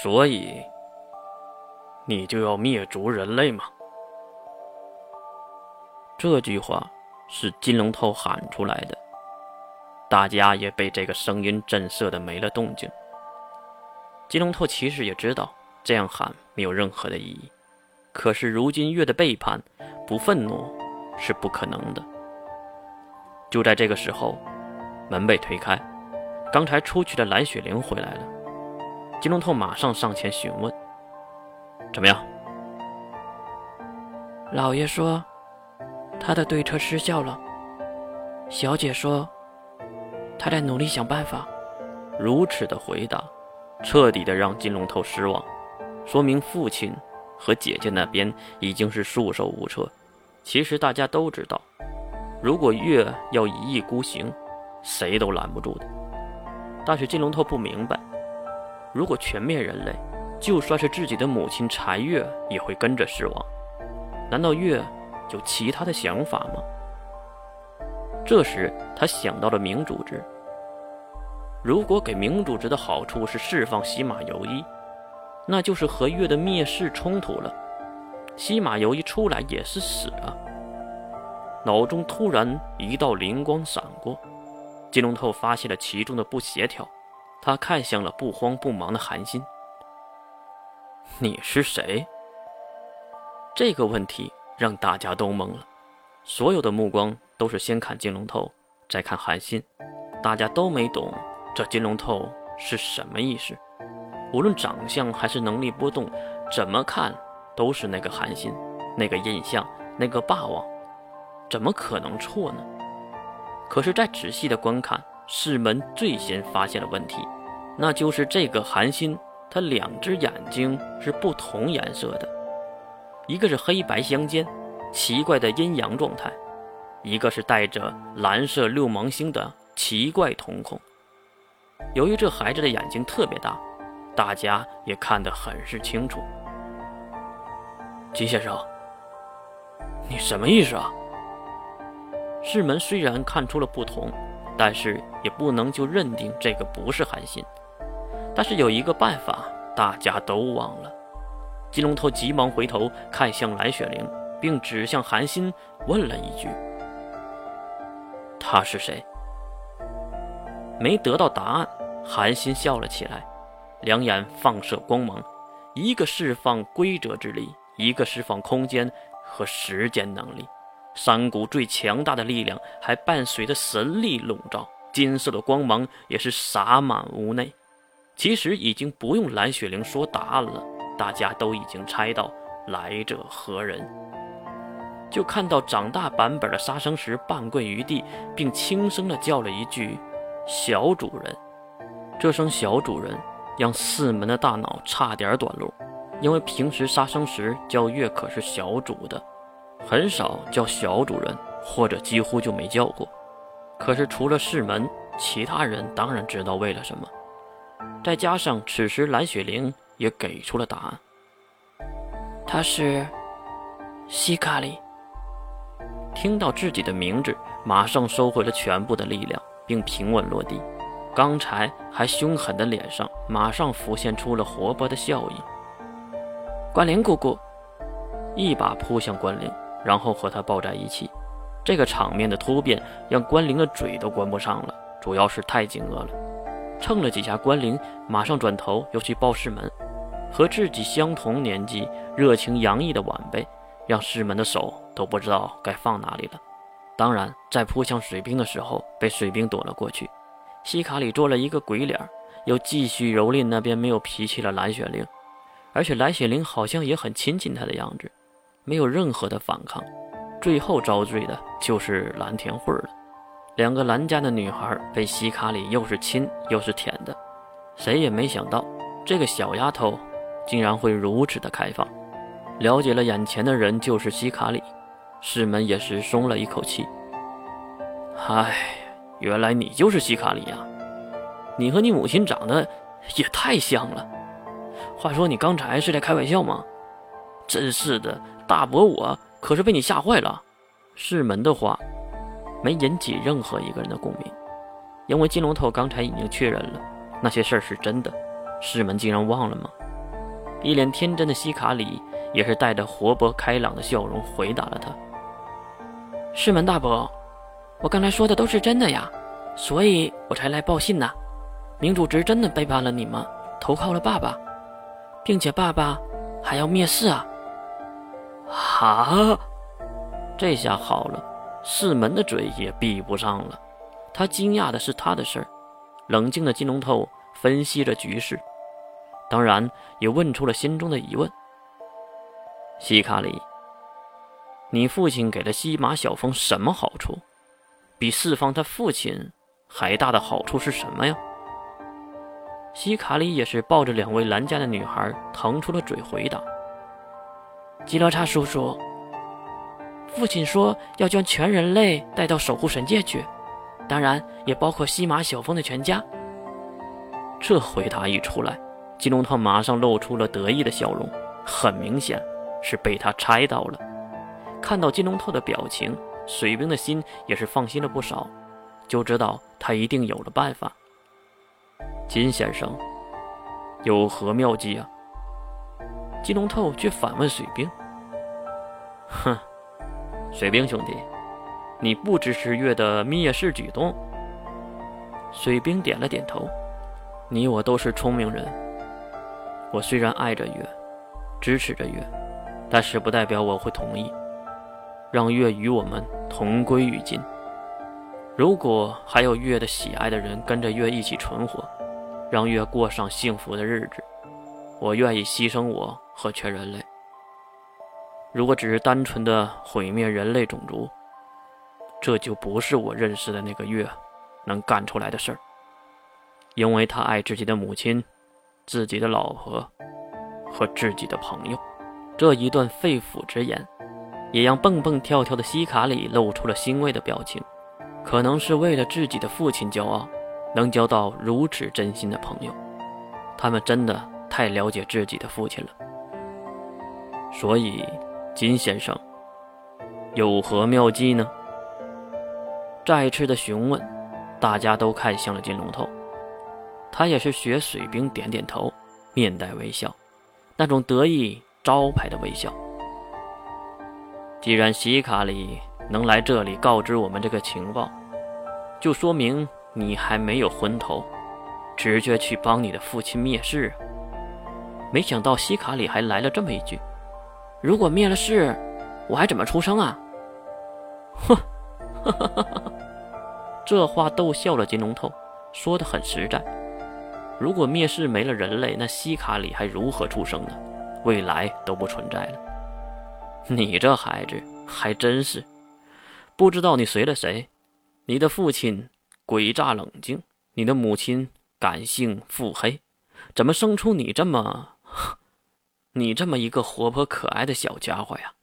所以，你就要灭族人类吗？这句话是金龙头喊出来的，大家也被这个声音震慑的没了动静。金龙头其实也知道这样喊没有任何的意义，可是如今月的背叛，不愤怒是不可能的。就在这个时候，门被推开，刚才出去的蓝雪玲回来了。金龙头马上上前询问：“怎么样？”老爷说：“他的对策失效了。”小姐说：“他在努力想办法。”如此的回答，彻底的让金龙头失望，说明父亲和姐姐那边已经是束手无策。其实大家都知道，如果月要一意孤行，谁都拦不住的。但是金龙头不明白。如果全灭人类，就算是自己的母亲柴月也会跟着失亡。难道月有其他的想法吗？这时他想到了明组织。如果给明组织的好处是释放西马游一，那就是和月的灭世冲突了。西马游一出来也是死啊！脑中突然一道灵光闪过，金龙头发现了其中的不协调。他看向了不慌不忙的韩信。你是谁？这个问题让大家都懵了，所有的目光都是先看金龙头，再看韩信，大家都没懂这金龙头是什么意思。无论长相还是能力波动，怎么看都是那个韩信，那个印象，那个霸王，怎么可能错呢？可是再仔细的观看。世门最先发现了问题，那就是这个韩信，他两只眼睛是不同颜色的，一个是黑白相间，奇怪的阴阳状态，一个是带着蓝色六芒星的奇怪瞳孔。由于这孩子的眼睛特别大，大家也看得很是清楚。金先生，你什么意思啊？世门虽然看出了不同。但是也不能就认定这个不是韩信。但是有一个办法，大家都忘了。金龙头急忙回头看向蓝雪玲，并指向韩信问了一句：“他是谁？”没得到答案，韩信笑了起来，两眼放射光芒，一个释放规则之力，一个释放空间和时间能力。三股最强大的力量，还伴随着神力笼罩，金色的光芒也是洒满屋内。其实已经不用蓝雪玲说答案了，大家都已经猜到来者何人。就看到长大版本的杀生石半跪于地，并轻声的叫了一句：“小主人。”这声“小主人”让四门的大脑差点短路，因为平时杀生石叫月可是小主的。很少叫小主人，或者几乎就没叫过。可是除了世门，其他人当然知道为了什么。再加上此时蓝雪玲也给出了答案，他是西卡里。听到自己的名字，马上收回了全部的力量，并平稳落地。刚才还凶狠的脸上，马上浮现出了活泼的笑意。关灵姑姑一把扑向关灵。然后和他抱在一起，这个场面的突变让关灵的嘴都关不上了，主要是太惊愕了。蹭了几下，关灵马上转头又去抱世门，和自己相同年纪、热情洋溢的晚辈，让世门的手都不知道该放哪里了。当然，在扑向水兵的时候，被水兵躲了过去。西卡里做了一个鬼脸，又继续蹂躏那边没有脾气的蓝雪玲，而且蓝雪玲好像也很亲近他的样子。没有任何的反抗，最后遭罪的就是蓝田慧了。两个蓝家的女孩被西卡里又是亲又是舔的，谁也没想到这个小丫头竟然会如此的开放。了解了眼前的人就是西卡里，师门也是松了一口气。唉，原来你就是西卡里呀！你和你母亲长得也太像了。话说你刚才是在开玩笑吗？真是的。大伯，我可是被你吓坏了。世门的话没引起任何一个人的共鸣，因为金龙头刚才已经确认了那些事儿是真的。世门竟然忘了吗？一脸天真的希卡里也是带着活泼开朗的笑容回答了他：“师门大伯，我刚才说的都是真的呀，所以我才来报信呐。明主直真的背叛了你们，投靠了爸爸，并且爸爸还要灭世啊！”哈，这下好了，四门的嘴也闭不上了。他惊讶的是他的事儿，冷静的金龙头分析着局势。当然，也问出了心中的疑问：“西卡里，你父亲给了西马小峰什么好处？比释放他父亲还大的好处是什么呀？”西卡里也是抱着两位兰家的女孩，腾出了嘴回答：“吉罗刹叔叔，父亲说要将全人类带到守护神界去，当然也包括西马小峰的全家。”这回答一出来。金龙套马上露出了得意的笑容，很明显是被他猜到了。看到金龙套的表情，水兵的心也是放心了不少，就知道他一定有了办法。金先生，有何妙计啊？金龙透却反问水兵：“哼，水兵兄弟，你不支持月的灭世举动？”水兵点了点头：“你我都是聪明人。”我虽然爱着月，支持着月，但是不代表我会同意让月与我们同归于尽。如果还有月的喜爱的人跟着月一起存活，让月过上幸福的日子，我愿意牺牲我和全人类。如果只是单纯的毁灭人类种族，这就不是我认识的那个月能干出来的事儿，因为他爱自己的母亲。自己的老婆和自己的朋友，这一段肺腑之言，也让蹦蹦跳跳的西卡里露出了欣慰的表情。可能是为了自己的父亲骄傲，能交到如此真心的朋友。他们真的太了解自己的父亲了。所以，金先生有何妙计呢？再次的询问，大家都看向了金龙头。他也是学水兵点点头，面带微笑，那种得意招牌的微笑。既然西卡里能来这里告知我们这个情报，就说明你还没有昏头，直接去帮你的父亲灭世。没想到西卡里还来了这么一句：“如果灭了世，我还怎么出生啊？”哼，这话逗笑了金龙头，说的很实在。如果灭世没了人类，那西卡里还如何出生呢？未来都不存在了。你这孩子还真是不知道你随了谁。你的父亲诡诈冷静，你的母亲感性腹黑，怎么生出你这么你这么一个活泼可爱的小家伙呀？